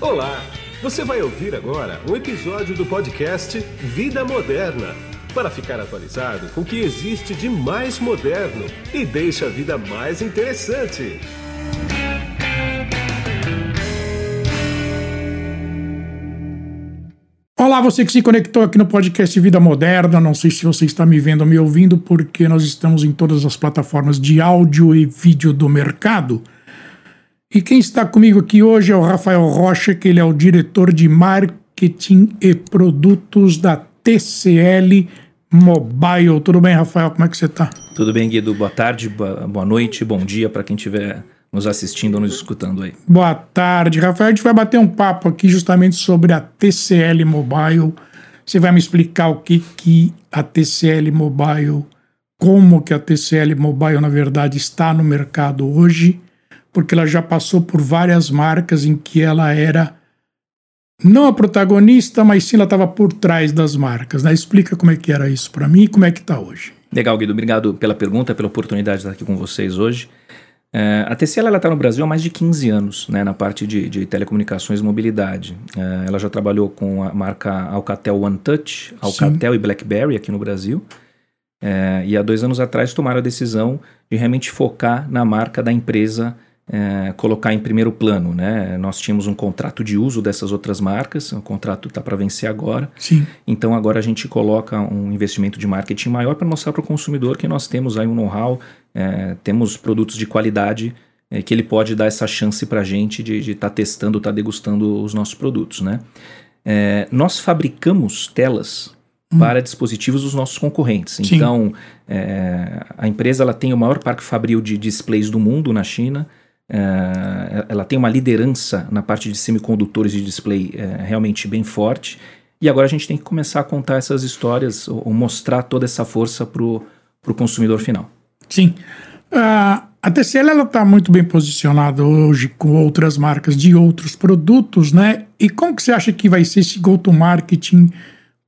Olá! Você vai ouvir agora um episódio do podcast Vida Moderna para ficar atualizado com o que existe de mais moderno e deixa a vida mais interessante. Olá, você que se conectou aqui no podcast Vida Moderna. Não sei se você está me vendo ou me ouvindo, porque nós estamos em todas as plataformas de áudio e vídeo do mercado. E quem está comigo aqui hoje é o Rafael Rocha, que ele é o diretor de marketing e produtos da TCL Mobile. Tudo bem, Rafael? Como é que você está? Tudo bem, Guido. Boa tarde, boa noite, bom dia para quem estiver nos assistindo ou nos escutando aí. Boa tarde, Rafael. A gente vai bater um papo aqui justamente sobre a TCL Mobile. Você vai me explicar o que, que a TCL Mobile, como que a TCL Mobile, na verdade, está no mercado hoje, porque ela já passou por várias marcas em que ela era não a protagonista, mas sim ela estava por trás das marcas. Né? Explica como é que era isso para mim e como é que está hoje. Legal, Guido. Obrigado pela pergunta, pela oportunidade de estar aqui com vocês hoje. É, a TCL está no Brasil há mais de 15 anos, né, na parte de, de telecomunicações e mobilidade. É, ela já trabalhou com a marca Alcatel OneTouch, Alcatel Sim. e BlackBerry aqui no Brasil. É, e há dois anos atrás tomaram a decisão de realmente focar na marca da empresa é, colocar em primeiro plano. Né? Nós tínhamos um contrato de uso dessas outras marcas, o contrato está para vencer agora. Sim. Então agora a gente coloca um investimento de marketing maior para mostrar para o consumidor que nós temos aí um know-how, é, temos produtos de qualidade é, que ele pode dar essa chance para a gente de estar tá testando, estar tá degustando os nossos produtos. Né? É, nós fabricamos telas hum. para dispositivos dos nossos concorrentes. Sim. Então, é, a empresa ela tem o maior parque fabril de displays do mundo na China. É, ela tem uma liderança na parte de semicondutores de display é, realmente bem forte. E agora a gente tem que começar a contar essas histórias ou, ou mostrar toda essa força para o consumidor final. Sim. Uh, a TCL está muito bem posicionada hoje com outras marcas de outros produtos, né? E como que você acha que vai ser esse go-to-marketing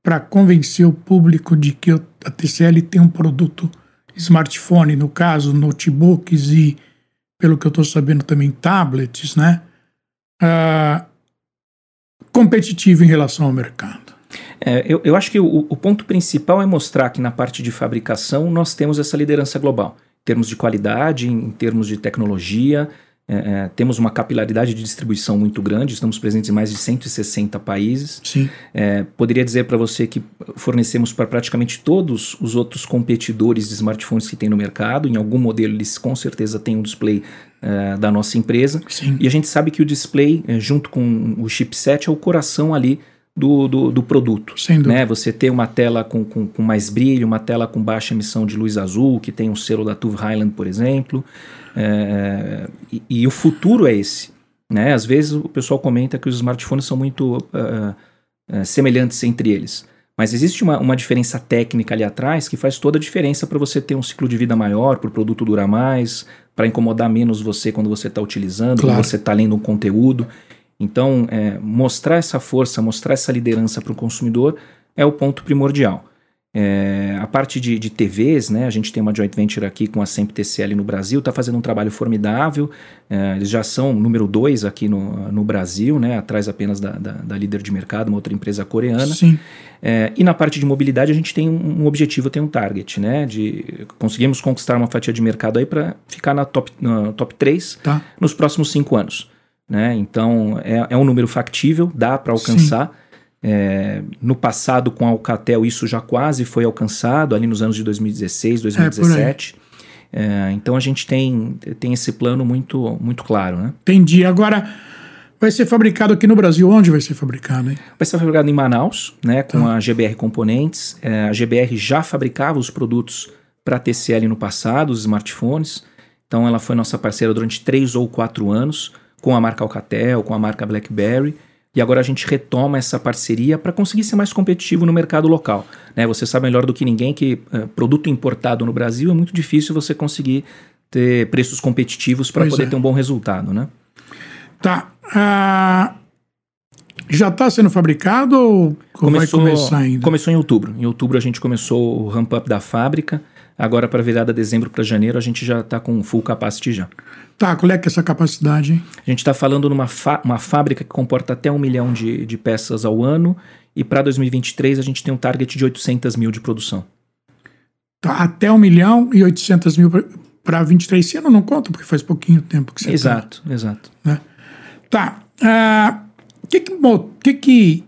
para convencer o público de que a TCL tem um produto smartphone, no caso, notebooks e pelo que eu estou sabendo também, tablets, né? Uh, competitivo em relação ao mercado. É, eu, eu, acho que o, o, ponto principal é mostrar que na parte de fabricação nós temos essa liderança global, em termos de qualidade, em termos de tecnologia, é, é, temos uma capilaridade de distribuição muito grande, estamos presentes em mais de 160 países. Sim. É, poderia dizer para você que fornecemos para praticamente todos os outros competidores de smartphones que tem no mercado. Em algum modelo eles com certeza têm um display é, da nossa empresa. Sim. E a gente sabe que o display, é, junto com o chipset, é o coração ali do, do, do, produto. Sem dúvida. Né? Você ter uma tela com, com, com, mais brilho, uma tela com baixa emissão de luz azul, que tem um selo da TUV Highland, por exemplo. É, e, e, o futuro é esse. Né? Às vezes o pessoal comenta que os smartphones são muito uh, uh, semelhantes entre eles. Mas existe uma, uma diferença técnica ali atrás que faz toda a diferença para você ter um ciclo de vida maior, para o produto durar mais, para incomodar menos você quando você está utilizando, claro. quando você está lendo um conteúdo. Então, é, mostrar essa força, mostrar essa liderança para o consumidor é o ponto primordial. É, a parte de, de, TVs, né, a gente tem uma joint venture aqui com a Semp TCL no Brasil, está fazendo um trabalho formidável. É, eles já são número dois aqui no, no Brasil, né, atrás apenas da, da, da, líder de mercado, uma outra empresa coreana. Sim. É, e na parte de mobilidade a gente tem um, um, objetivo, tem um target, né, de conseguimos conquistar uma fatia de mercado aí para ficar na top, na top 3 tá. nos próximos cinco anos. Né? Então é, é um número factível, dá para alcançar. Sim. É, no passado, com a Alcatel, isso já quase foi alcançado, ali nos anos de 2016, 2017. É, é, então a gente tem, tem esse plano muito, muito claro. Né? Entendi. Agora, vai ser fabricado aqui no Brasil? Onde vai ser fabricado? Hein? Vai ser fabricado em Manaus, né, com tá. a GBR Componentes. É, a GBR já fabricava os produtos para TCL no passado, os smartphones. Então ela foi nossa parceira durante três ou quatro anos, com a marca Alcatel, com a marca BlackBerry. E agora a gente retoma essa parceria para conseguir ser mais competitivo no mercado local. Né? Você sabe melhor do que ninguém que uh, produto importado no Brasil é muito difícil você conseguir ter preços competitivos para poder é. ter um bom resultado. Né? Tá. Uh, já está sendo fabricado ou começou, vai começar ainda? Começou em outubro. Em outubro a gente começou o ramp-up da fábrica. Agora, para virada dezembro para janeiro, a gente já está com full capacity já. Tá, qual é que é essa capacidade? Hein? A gente está falando numa uma fábrica que comporta até um milhão de, de peças ao ano e para 2023 a gente tem um target de 800 mil de produção. Tá, até um milhão e 800 mil para 23. Esse ano não conta, porque faz pouquinho tempo que você Exato, tá, exato. Né? Tá. O uh, ah, que, que, que, que,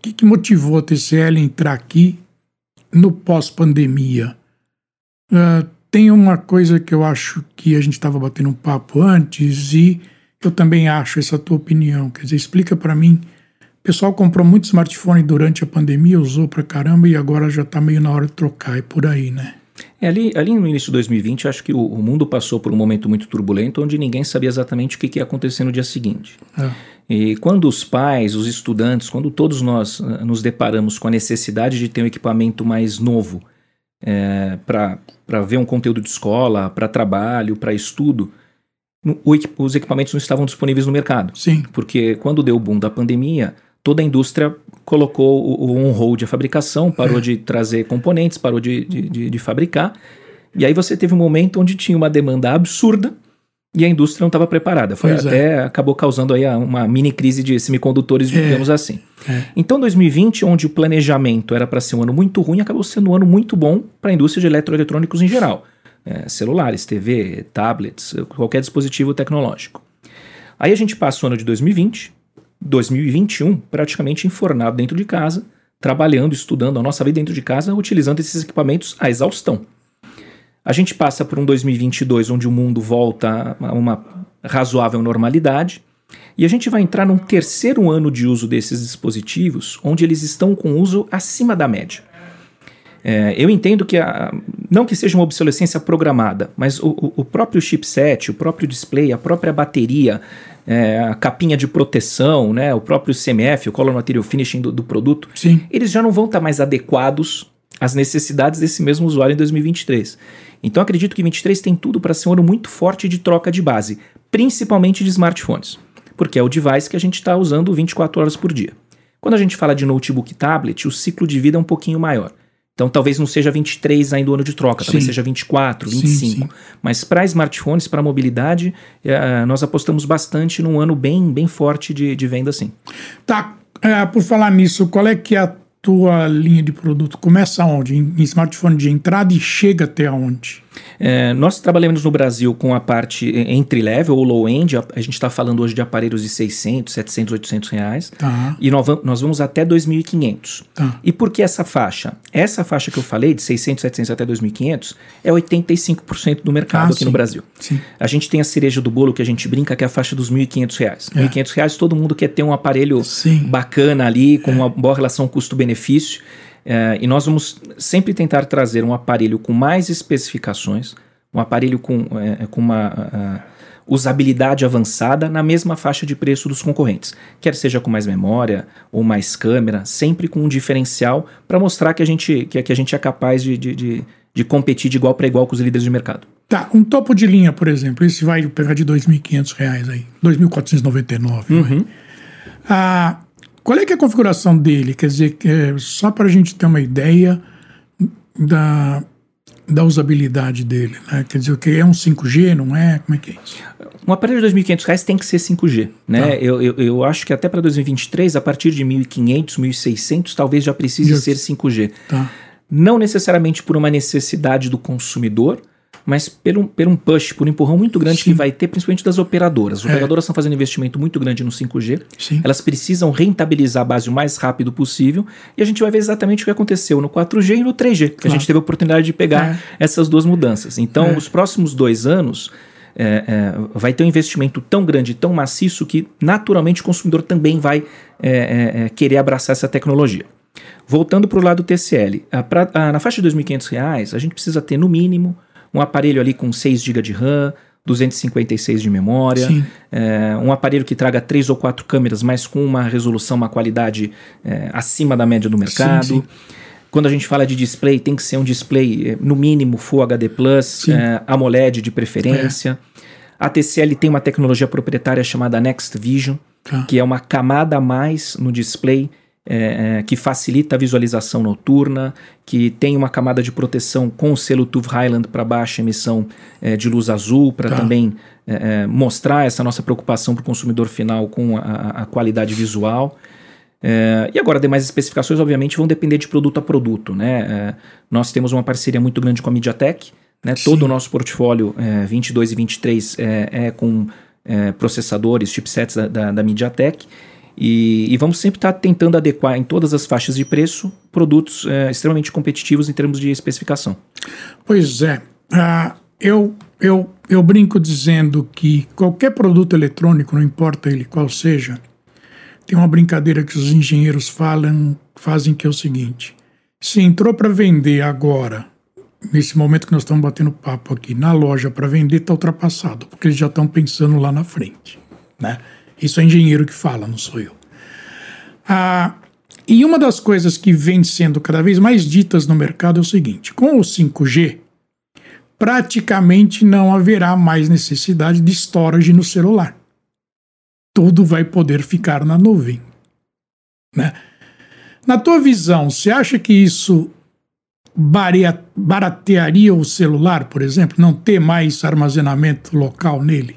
que, que motivou a TCL a entrar aqui no pós-pandemia? Uh, tem uma coisa que eu acho que a gente estava batendo um papo antes e eu também acho essa tua opinião. Quer dizer, explica para mim. O pessoal comprou muito smartphone durante a pandemia, usou pra caramba e agora já tá meio na hora de trocar, e por aí, né? É, ali, ali no início de 2020, acho que o, o, mundo passou por um momento muito turbulento onde ninguém sabia exatamente o que, que ia acontecer no dia seguinte. É. E quando os pais, os estudantes, quando todos nós uh, nos deparamos com a necessidade de ter um equipamento mais novo é, para ver um conteúdo de escola, para trabalho, para estudo, o, os equipamentos não estavam disponíveis no mercado. Sim. Porque quando deu o boom da pandemia, toda a indústria colocou o, o on-hold a fabricação, parou é. de trazer componentes, parou de, de, de, de, fabricar. E aí você teve um momento onde tinha uma demanda absurda e a indústria não estava preparada. Foi pois é. até é. acabou causando aí uma mini crise de semicondutores, é. digamos assim. É. Então 2020, onde o planejamento era para ser um ano muito ruim, acabou sendo um ano muito bom para a indústria de eletroeletrônicos em geral. É, celulares, TV, tablets, qualquer dispositivo tecnológico. Aí a gente passa o ano de 2020, 2021 praticamente enfornado dentro de casa, trabalhando, estudando a nossa vida dentro de casa, utilizando esses equipamentos à exaustão. A gente passa por um 2022 onde o mundo volta a uma razoável normalidade, e a gente vai entrar num terceiro ano de uso desses dispositivos, onde eles estão com uso acima da média. É, eu entendo que, a, não que seja uma obsolescência programada, mas o, o, próprio chipset, o próprio display, a própria bateria, é, a capinha de proteção, né, o próprio CMF, o Color Material Finishing do, do produto, Sim. eles já não vão estar tá mais adequados às necessidades desse mesmo usuário em 2023. Então acredito que 2023 tem tudo para ser um ano muito forte de troca de base, principalmente de smartphones, porque é o device que a gente está usando 24 horas por dia. Quando a gente fala de notebook e tablet, o ciclo de vida é um pouquinho maior. Então talvez não seja 23 ainda o ano de troca, sim. talvez seja 24, 25. Sim, sim. Mas para smartphones, para mobilidade, é, nós apostamos bastante num ano bem, bem forte de, de venda sim. Tá, é, por falar nisso, qual é que é a tua linha de produto? Começa onde? Em, em smartphone de entrada e chega até onde? É, nós trabalhamos no Brasil com a parte entre level ou low end. A, a gente está falando hoje de aparelhos de 600, 700, 800 reais. Tá. E nós, nós vamos até 2.500. Tá. E por que essa faixa? Essa faixa que eu falei, de 600, 700 até 2.500, é 85% do mercado ah, aqui sim. no Brasil. Sim. A gente tem a cereja do bolo que a gente brinca, que é a faixa dos 1.500 reais. É. 1.500 reais todo mundo quer ter um aparelho sim. bacana ali, com é. uma boa relação custo-benefício. É, e nós vamos sempre tentar trazer um aparelho com mais especificações, um aparelho com, é, com uma uh, usabilidade avançada na mesma faixa de preço dos concorrentes, quer seja com mais memória ou mais câmera, sempre com um diferencial para mostrar que a gente, que, que, a gente é capaz de, de, de, de competir de igual para igual com os líderes de mercado. Tá, um topo de linha, por exemplo, esse vai pegar de R$ 2.500 aí, R$ 2.499. Uhum. Ah, qual é é a configuração dele? Quer dizer, é, só para a gente ter uma ideia da, da usabilidade dele, né? Quer dizer, o que é um 5G, não é? Como é que é isso? Um aparelho de R$ 2.500 tem que ser 5G, né? Tá. Eu, eu, eu, acho que até para 2023, a partir de 1.500, 1.600, talvez já precise já. ser 5G. Tá. Não necessariamente por uma necessidade do consumidor, mas por um, por um push, por um empurrão muito grande Sim. que vai ter, principalmente das operadoras. As é. operadoras estão fazendo investimento muito grande no 5G. Sim. Elas precisam rentabilizar a base o mais rápido possível. E a gente vai ver exatamente o que aconteceu no 4G e no 3G. Que a gente teve a oportunidade de pegar é. essas duas mudanças. Então, é. os próximos dois anos. É, é, vai ter um investimento tão grande, tão maciço, que naturalmente o consumidor também vai é, querer abraçar essa tecnologia. Voltando para o lado TCL, a, pra, a, na faixa de R$ 2.500, a gente precisa ter no mínimo um aparelho ali com 6 GB de RAM, 256 de memória, é, um aparelho que traga três ou quatro câmeras, mas com uma resolução, uma qualidade é, acima da média do mercado. Sim, sim. Quando a gente fala de display, tem que ser um display, é, no mínimo, Full HD Plus, é, AMOLED de preferência. É. A TCL tem uma tecnologia proprietária chamada Next Vision, tá. que é uma camada a mais no display é, é, que facilita a visualização noturna, que tem uma camada de proteção com o selo TUV Highland para baixa emissão é, de luz azul, para tá. também é, é, mostrar essa nossa preocupação para o consumidor final com a, a qualidade visual. É, e agora, demais especificações, obviamente, vão depender de produto a produto. Né? nós temos uma parceria muito grande com a MediaTek, né? todo o nosso portfólio 22 e 23 é, com processadores, chipsets da, da, da MediaTek. E, e, vamos sempre estar tá tentando adequar em todas as faixas de preço produtos é, extremamente competitivos em termos de especificação. Pois é. Uh, eu, eu, eu brinco dizendo que qualquer produto eletrônico, não importa ele qual seja, tem uma brincadeira que os engenheiros falam, fazem que é o seguinte: se entrou para vender agora, nesse momento que nós estamos batendo papo aqui, na loja para vender, está ultrapassado, porque eles já estão pensando lá na frente. Né? Isso é engenheiro que fala, não sou eu. Ah, e uma das coisas que vem sendo cada vez mais ditas no mercado é o seguinte: com o 5G, praticamente não haverá mais necessidade de storage no celular. Tudo vai poder ficar na nuvem. Né? Na tua visão, você acha que isso baratearia o celular, por exemplo, não ter mais armazenamento local nele?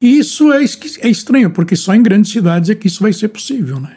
E isso é, é estranho, porque só em grandes cidades é que isso vai ser possível, né?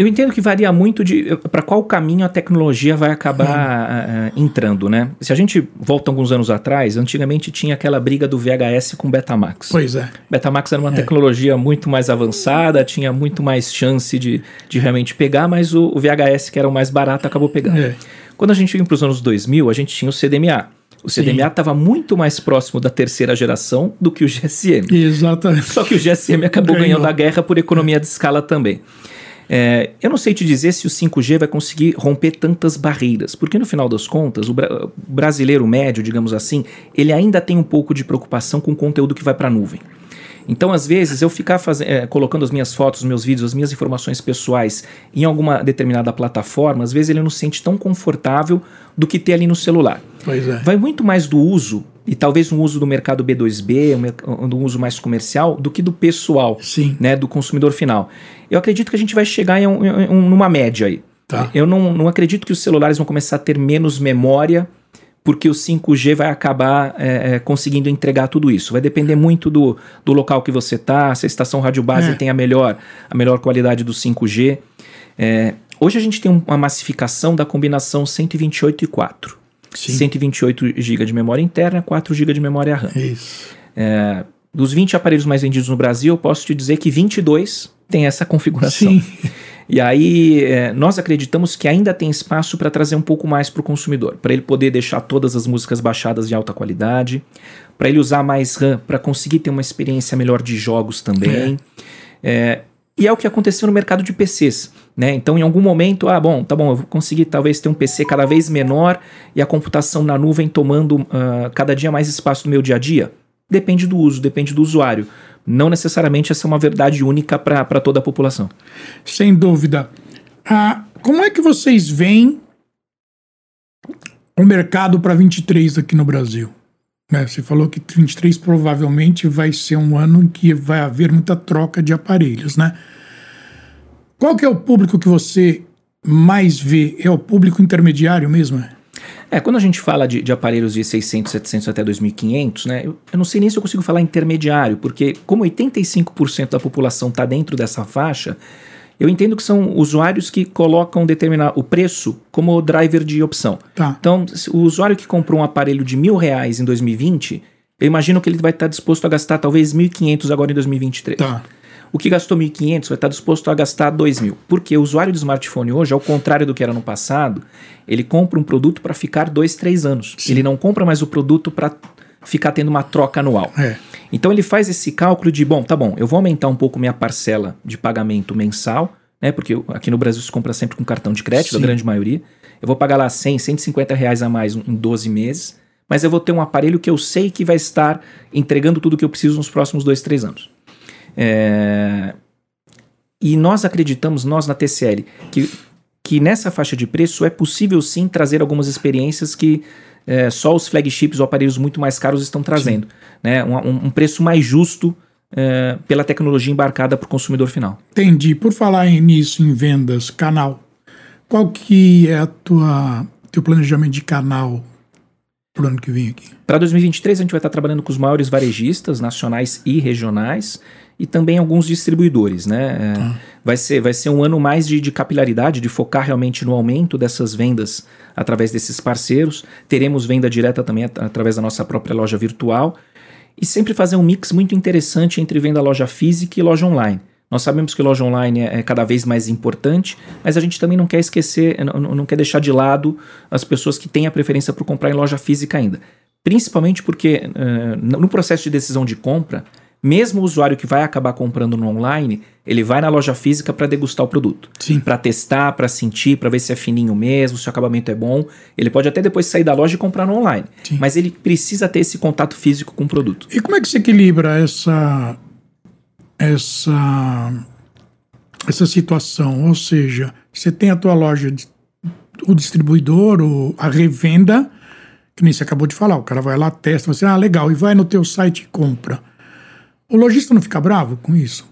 Eu entendo que varia muito de para qual caminho a tecnologia vai acabar uh, entrando, né? Se a gente volta alguns anos atrás, antigamente tinha aquela briga do VHS com Betamax. Pois é. Betamax era uma é. tecnologia muito mais avançada, tinha muito mais chance de, de realmente pegar, mas o, o VHS, que era o mais barato, acabou pegando. É. Quando a gente vem para os anos 2000, a gente tinha o CDMA. O CDMA estava muito mais próximo da terceira geração do que o GSM. Exatamente. Só que o GSM acabou Ganhou. ganhando a guerra por economia de escala também. É, eu não sei te dizer se o 5G vai conseguir romper tantas barreiras, porque no final das contas, o, bra o brasileiro médio, digamos assim, ele ainda tem um pouco de preocupação com o conteúdo que vai para a nuvem. Então, às vezes, eu ficar faz... é, colocando as minhas fotos, os meus vídeos, as minhas informações pessoais em alguma determinada plataforma, às vezes ele não se sente tão confortável do que ter ali no celular. Pois é. Vai muito mais do uso, e talvez um uso do mercado B2B, um, um uso mais comercial, do que do pessoal, Sim. né, do consumidor final. Eu acredito que a gente vai chegar em, um, em um, numa média aí. Tá. Eu não, não acredito que os celulares vão começar a ter menos memória porque o 5G vai acabar é, é, conseguindo entregar tudo isso. Vai depender muito do, do local que você está, se a estação rádio base é. tem a melhor, a melhor qualidade do 5G. É, hoje a gente tem uma massificação da combinação 128 e 4. Sim. 128 GB de memória interna, 4 GB de memória RAM. Isso. É, dos 20 aparelhos mais vendidos no Brasil, eu posso te dizer que 22 tem essa configuração. Sim. E aí, é, nós acreditamos que ainda tem espaço para trazer um pouco mais para o consumidor, para ele poder deixar todas as músicas baixadas de alta qualidade, para ele usar mais RAM para conseguir ter uma experiência melhor de jogos também. É. É, e é o que aconteceu no mercado de PCs. Né? Então, em algum momento, ah, bom, tá bom, eu vou conseguir talvez ter um PC cada vez menor e a computação na nuvem tomando uh, cada dia mais espaço no meu dia a dia. Depende do uso, depende do usuário não necessariamente essa é uma verdade única para toda a população. Sem dúvida. Ah, como é que vocês veem o mercado para 23 aqui no Brasil? Né, você falou que 23 provavelmente vai ser um ano em que vai haver muita troca de aparelhos, né? Qual que é o público que você mais vê? É o público intermediário mesmo? É, quando a gente fala de, de aparelhos de 600, 700 até 2500, né, eu, eu, não sei nem se eu consigo falar intermediário, porque como 85% da população está dentro dessa faixa, eu entendo que são usuários que colocam determinar o preço como driver de opção. Tá. Então, o usuário que comprou um aparelho de mil reais em 2020, eu imagino que ele vai estar disposto a gastar talvez 1.500 agora em 2023. Tá. O que gastou 1.500 vai estar disposto a gastar 2.000. Porque o usuário do smartphone hoje, ao contrário do que era no passado, ele compra um produto para ficar 2, 3 anos. Sim. Ele não compra mais o produto para ficar tendo uma troca anual. É. Então ele faz esse cálculo de, bom, tá bom, eu vou aumentar um pouco minha parcela de pagamento mensal, né? Porque aqui no Brasil se compra sempre com cartão de crédito, Sim. a grande maioria. Eu vou pagar lá 100, 150 reais a mais em 12 meses, mas eu vou ter um aparelho que eu sei que vai estar entregando tudo que eu preciso nos próximos 2, 3 anos. É... E nós acreditamos, nós na TCL, que, que nessa faixa de preço é possível sim trazer algumas experiências que é, só os flagships ou aparelhos muito mais caros estão trazendo. Né? Um, um, preço mais justo é, pela tecnologia embarcada para o consumidor final. Entendi. Por falar nisso, em vendas, canal, qual que é a tua teu planejamento de canal para o ano que vem aqui? Para 2023 a gente vai estar trabalhando com os maiores varejistas nacionais e regionais e também alguns distribuidores, né? É, vai, ser, vai ser um ano mais de, de, capilaridade, de focar realmente no aumento dessas vendas através desses parceiros. Teremos venda direta também at através da nossa própria loja virtual e sempre fazer um mix muito interessante entre venda loja física e loja online. Nós sabemos que loja online é, é cada vez mais importante, mas a gente também não quer esquecer, não, não quer deixar de lado as pessoas que têm a preferência por comprar em loja física ainda. Principalmente porque uh, no processo de decisão de compra, mesmo o usuário que vai acabar comprando no online, ele vai na loja física para degustar o produto. Para testar, para sentir, para ver se é fininho mesmo, se o acabamento é bom. Ele pode até depois sair da loja e comprar no online. Sim. Mas ele precisa ter esse contato físico com o produto. E como é que se equilibra essa essa essa situação, ou seja, você tem a tua loja, o distribuidor, o, a revenda, que nem você acabou de falar, o cara vai lá, testa, você, ah, legal, e vai no teu site e compra. O lojista não fica bravo com isso?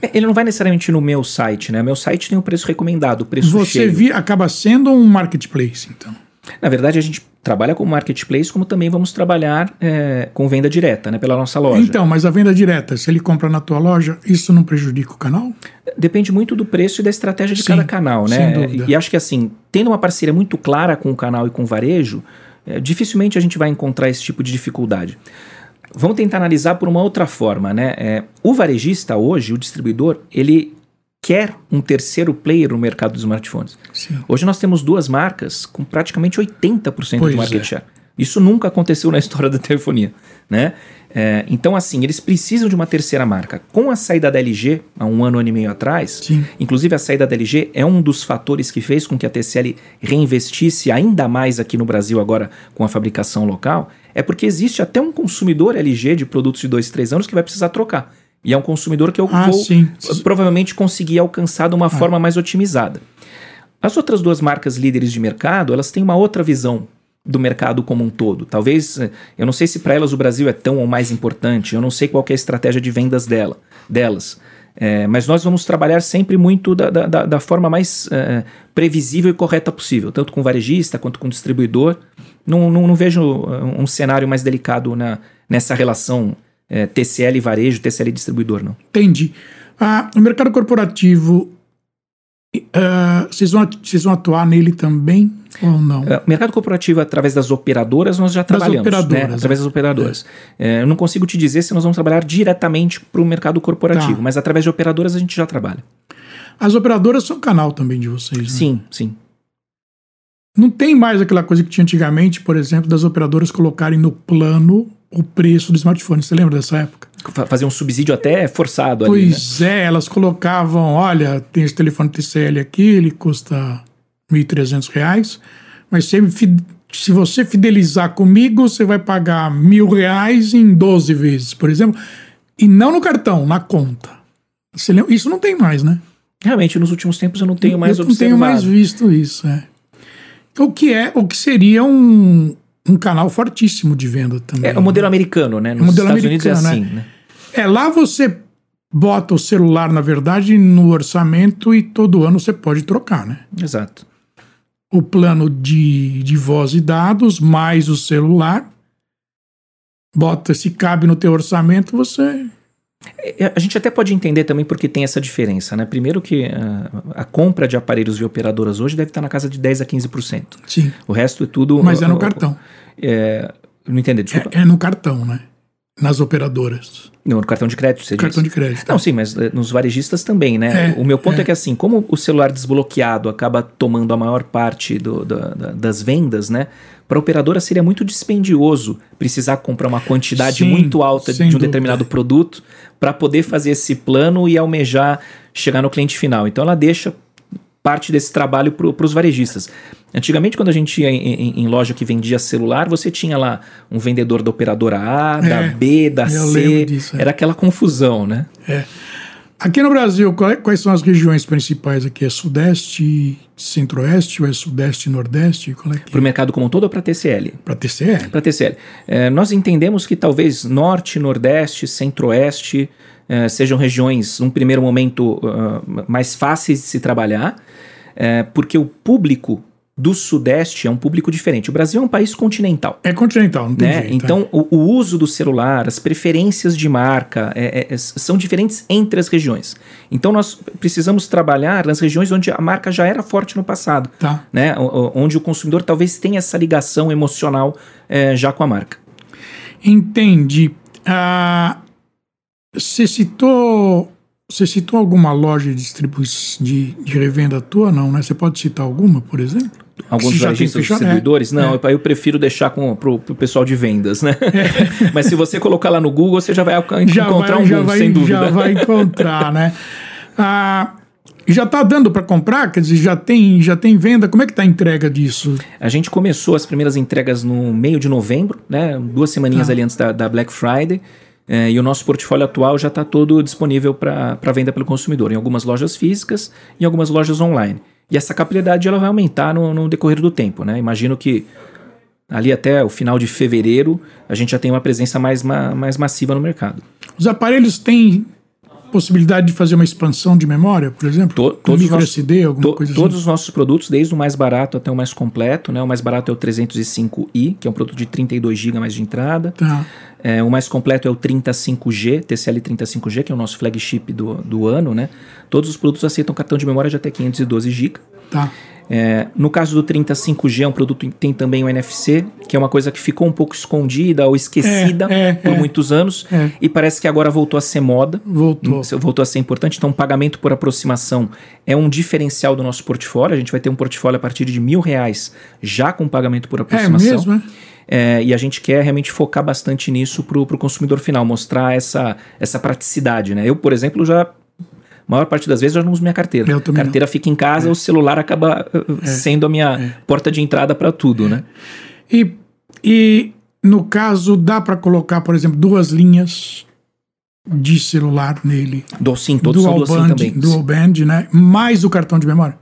É, ele não vai necessariamente no meu site, né? Meu site tem um preço recomendado, o preço Você cheio. Vi, acaba sendo um marketplace, então. Na verdade, a gente trabalha com marketplace, como também vamos trabalhar é, com venda direta, né, pela nossa loja. Então, mas a venda direta, se ele compra na tua loja, isso não prejudica o canal? Depende muito do preço e da estratégia de Sim, cada canal, né? Sem dúvida. E acho que assim, tendo uma parceria muito clara com o canal e com o varejo, é, dificilmente a gente vai encontrar esse tipo de dificuldade. Vamos tentar analisar por uma outra forma, né? É, o varejista hoje, o distribuidor, ele quer um terceiro player no mercado dos smartphones. Sim. Hoje nós temos duas marcas com praticamente 80% pois do market é. share. Isso nunca aconteceu na história da telefonia, né? É, então, assim, eles precisam de uma terceira marca. Com a saída da LG, há um ano, ano e meio atrás, Sim. inclusive a saída da LG é um dos fatores que fez com que a TCL reinvestisse ainda mais aqui no Brasil agora com a fabricação local, é porque existe até um consumidor LG de produtos de 2, 3 anos que vai precisar trocar. E é um consumidor que eu ah, vou sim. provavelmente conseguir alcançar de uma ah. forma mais otimizada. As outras duas marcas líderes de mercado, elas têm uma outra visão do mercado como um todo. Talvez, eh, eu não sei se para elas o Brasil é tão ou mais importante, eu não sei qual é a estratégia de vendas dela, delas. É, mas nós vamos trabalhar sempre muito da, da, da forma mais é, previsível e correta possível, tanto com varejista quanto com distribuidor. Não, não, não vejo um cenário mais delicado na, nessa relação é, TCL varejo, TCL distribuidor, não. Entendi. Ah, o mercado corporativo, uh, vocês, vão, vocês vão atuar nele também ou não? Uh, o mercado corporativo, através das operadoras, nós já trabalhamos. Das operadoras. Né? Através das operadoras. É. É, eu não consigo te dizer se nós vamos trabalhar diretamente para o mercado corporativo, tá. mas através de operadoras a gente já trabalha. As operadoras são canal também de vocês, né? Sim, sim. Não tem mais aquela coisa que tinha antigamente, por exemplo, das operadoras colocarem no plano o preço do smartphone. Você lembra dessa época? Fazer um subsídio até forçado pois ali. Pois né? é, elas colocavam: olha, tem esse telefone TCL aqui, ele custa R$ 1.300, mas se, se você fidelizar comigo, você vai pagar mil reais em 12 vezes, por exemplo. E não no cartão, na conta. Isso não tem mais, né? Realmente, nos últimos tempos eu não tenho mais eu observado. Não tenho mais visto isso, é. O que é, o que seria um, um canal fortíssimo de venda também. É o modelo americano, né? Nos o modelo Estados americano, Unidos é assim, né? É, lá você bota o celular, na verdade, no orçamento e todo ano você pode trocar, né? Exato. O plano de, de voz e dados, mais o celular, bota, se cabe no teu orçamento, você a gente até pode entender também porque tem essa diferença, né? Primeiro que a, ah, a compra de aparelhos de operadoras hoje deve estar na casa de 10 a 15%. Sim. O resto é tudo. Mas é no cartão. É, não entendi, desculpa. É, é, no cartão, né? Nas operadoras. Não, no cartão de crédito, você Cartão diz. de crédito. Não, sim, mas eh, nos varejistas também, né? É, o meu ponto é. é. que assim, como o celular desbloqueado acaba tomando a maior parte do, do, da, das vendas, né? Para a operadora seria muito dispendioso precisar comprar uma quantidade sim, muito alta de um dúvida. determinado produto para poder fazer esse plano e almejar chegar no cliente final. Então ela deixa parte desse trabalho para os varejistas. Antigamente, quando a gente ia em, em, em, loja que vendia celular, você tinha lá um vendedor da operadora A, é, da B, da C. Disso, é. Era aquela confusão, né? É. Aqui no Brasil, é, quais são as regiões principais aqui? É Sudeste, Centro-Oeste ou é Sudeste e Nordeste? É, é? Para o mercado como um todo ou para TCL? Para TCL. Para TCL. É, nós entendemos que talvez Norte, Nordeste, Centro-Oeste eh, sejam regiões, num primeiro momento, uh, mais fáceis de se trabalhar, eh, porque o público do Sudeste é um público diferente. O Brasil é um país continental. É continental, não tem Né? jeito. é. Então, o, o uso do celular, as preferências de marca é- é- é- são diferentes entre as regiões. Então, nós precisamos trabalhar nas regiões onde a marca já era forte no passado, Tá. né? O- onde o consumidor talvez tenha essa ligação emocional eh, já com a marca. Entendi. Ah, você citou. Você citou alguma loja de de, de revenda tua, não, né? Você pode citar alguma, por exemplo? Alguns varejistas fechado, distribuidores? é, Não, é. eu- prefiro deixar com, pro, pro pessoal de vendas, né? Mas se você colocar lá no Google, você já vai já encontrar vai, um já mundo, vai, sem dúvida. Já vai encontrar, né? Ah, já está dando para comprar? Quer dizer, já tem, já tem venda? Como é que está a entrega disso? A gente começou as primeiras entregas no meio de novembro, né? Duas semaninhas Tá. ali antes da, da Black Friday. É, e o nosso portfólio atual já está todo disponível para venda pelo consumidor, em algumas lojas físicas e em algumas lojas online. E essa capilaridade ela vai aumentar no, no decorrer do tempo. Né? Imagino que ali até o final de fevereiro a gente já tem uma presença mais, ma- mais massiva no mercado. Os aparelhos têm possibilidade de fazer uma expansão de memória, por exemplo? To- Com todos micro SD, alguma To- coisa todos assim? os nossos produtos, desde o mais barato até o mais completo, né? O mais barato é o 305i, que é um produto de 32 GB mais de entrada. Tá. É, o mais completo é o 35G, TCL 35G, que é o nosso flagship do, do ano, né? Todos os produtos aceitam cartão de memória de até 512 GB. Tá. É, no caso do 35G, é um produto que tem também o NFC, que é uma coisa que ficou um pouco escondida ou esquecida É, é, por é. muitos anos É. e parece que agora voltou a ser moda. Voltou. Hum, Voltou a ser importante. Então, pagamento por aproximação é um diferencial do nosso portfólio. A gente vai ter um portfólio a partir de mil reais já com pagamento por É aproximação. mesmo, é? É, e a gente quer realmente focar bastante nisso para o consumidor final, mostrar essa, essa praticidade. Né? Eu, por exemplo, já. A maior parte das vezes eu já não uso minha carteira. Eu É. carteira fica em casa, o celular acaba uh, sendo a minha porta de entrada para tudo, né? E, e no caso, dá para colocar, por exemplo, duas linhas de celular nele. Do, sim, todos são dual do assim band, também. dual band, né? Mais o cartão de memória.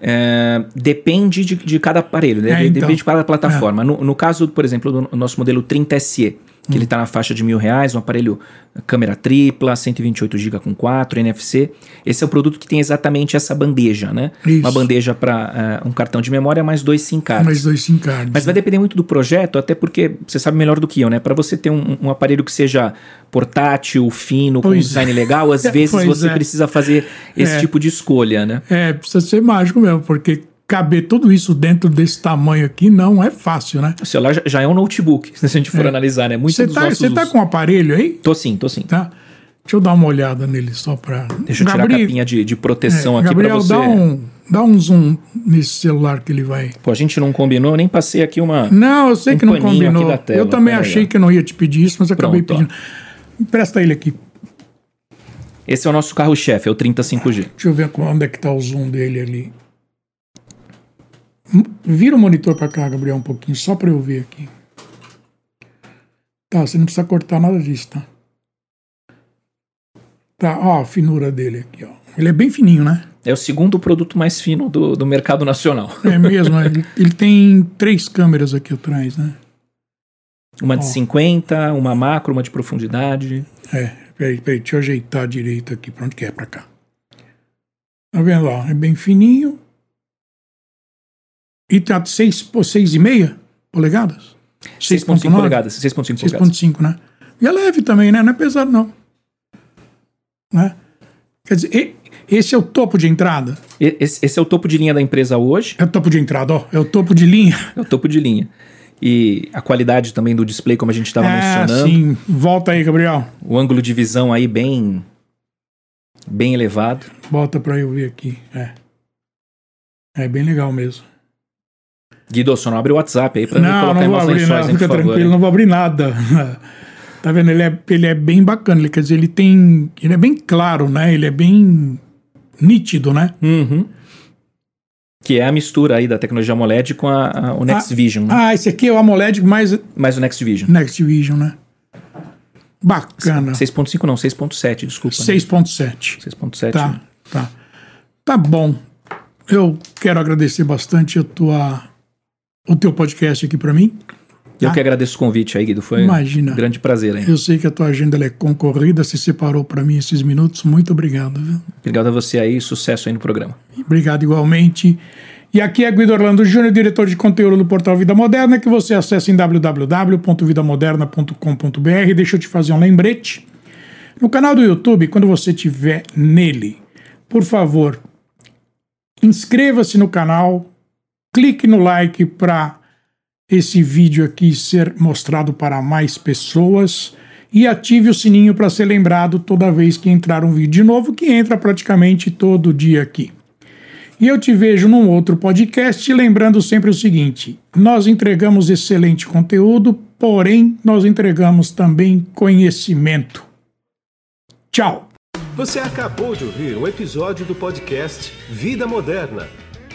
É, depende de, de cada aparelho, né? É, De- então. depende de cada plataforma. No, no caso, por exemplo, do nosso modelo 30SE, que Hum. ele está na faixa de mil reais, um aparelho câmera tripla, 128 GB com 4, NFC. Esse é o produto que tem exatamente essa bandeja, né? Isso. Uma bandeja para um cartão de memória mais dois SIM cards. Mais dois SIM cards. Mas vai depender muito do projeto, até porque você sabe melhor do que eu, né? Para você ter um, um aparelho que seja portátil, fino, com um Pois design é. legal, às vezes Pois você é. precisa fazer esse É. tipo de escolha, né? É, precisa ser mágico mesmo, porque caber tudo isso dentro desse tamanho aqui não é fácil, né? O celular já, é um notebook, se a gente for analisar, né? Muitos Você tá, nossos... você tá com o aparelho aí? Tô sim, tô sim. Tá? Deixa eu dar uma olhada nele só pra. Deixa eu tirar a capinha de, de proteção aqui É, Gabriel, pra você. dá um, dá um zoom nesse celular que ele vai. Pô, a gente não combinou, eu nem passei aqui uma... Não, eu sei Um que não aqui combinou. tela, eu também aí, achei ó. que não ia te pedir isso, mas acabei Pronto, ó. pedindo. Empresta ele aqui. Esse é o nosso carro-chefe, é o 35G. Deixa eu ver onde é que tá o zoom dele ali. Vira o monitor pra cá, Gabriel, um pouquinho, só pra eu ver aqui. Tá, você não precisa cortar nada disso, tá? Tá, ó, a finura dele aqui, ó. Ele é bem fininho, né? É o segundo produto mais fino do, do mercado nacional. É mesmo, né? ele, ele tem três câmeras aqui atrás, né? Uma de Ó. 50, uma macro, uma de profundidade. É, peraí, peraí, deixa eu ajeitar direito aqui, pra onde que é? Pra cá. Tá vendo, ó? É bem fininho. E tá seis, pô, seis e meia polegadas? 6.5 polegadas. 6.5 polegadas. 6.5, né? E é leve também, né? Não é pesado, não. Né? Quer dizer, esse é o topo de entrada. Esse, esse é o topo de linha da empresa hoje. É o topo de entrada, ó. É o topo de linha. É o topo de linha. E a qualidade também do display, como a gente estava é, mencionando. sim. Volta aí, Gabriel. O ângulo de visão aí bem, bem elevado. Volta pra eu ver aqui. É. É bem legal mesmo. Guido, só não abre o WhatsApp aí pra Não, colocar não vou abrir, não. Fica tranquilo, hein? não vou abrir nada. tá vendo? Ele é, ele é bem bacana. Ele, quer dizer, ele tem. Ele é bem claro, né? Ele é bem nítido, né? Uhum. Que é a mistura aí da tecnologia AMOLED com a, a- o Next Vision. né? Ah, esse aqui é o AMOLED mais Mais o Next Vision. Next Vision, né? Bacana. 6.5 não, 6.7, desculpa. né? 6.7. 6.7. Tá, tá. Tá bom. Eu quero agradecer bastante a tua, o teu podcast aqui para mim. Eu que agradeço o convite aí, Guido. Foi Imagina. um grande prazer. Hein? Eu sei que a tua agenda é concorrida, se separou para mim esses minutos. Muito obrigado. Viu? Obrigado a você aí, sucesso aí no programa. Obrigado igualmente. E aqui é Guido Orlando Júnior, diretor de conteúdo do portal Vida Moderna, que você acessa em www.vidamoderna.com.br. Deixa eu te fazer um lembrete. No canal do YouTube, quando você estiver nele, por favor, inscreva-se no canal, clique no like para esse vídeo aqui ser mostrado para mais pessoas e ative o sininho para ser lembrado toda vez que entrar um vídeo de novo, que entra praticamente todo dia aqui. E eu te vejo num outro podcast, lembrando sempre o seguinte: nós entregamos excelente conteúdo, porém nós entregamos também conhecimento. Tchau! Você acabou de ouvir um episódio do podcast Vida Moderna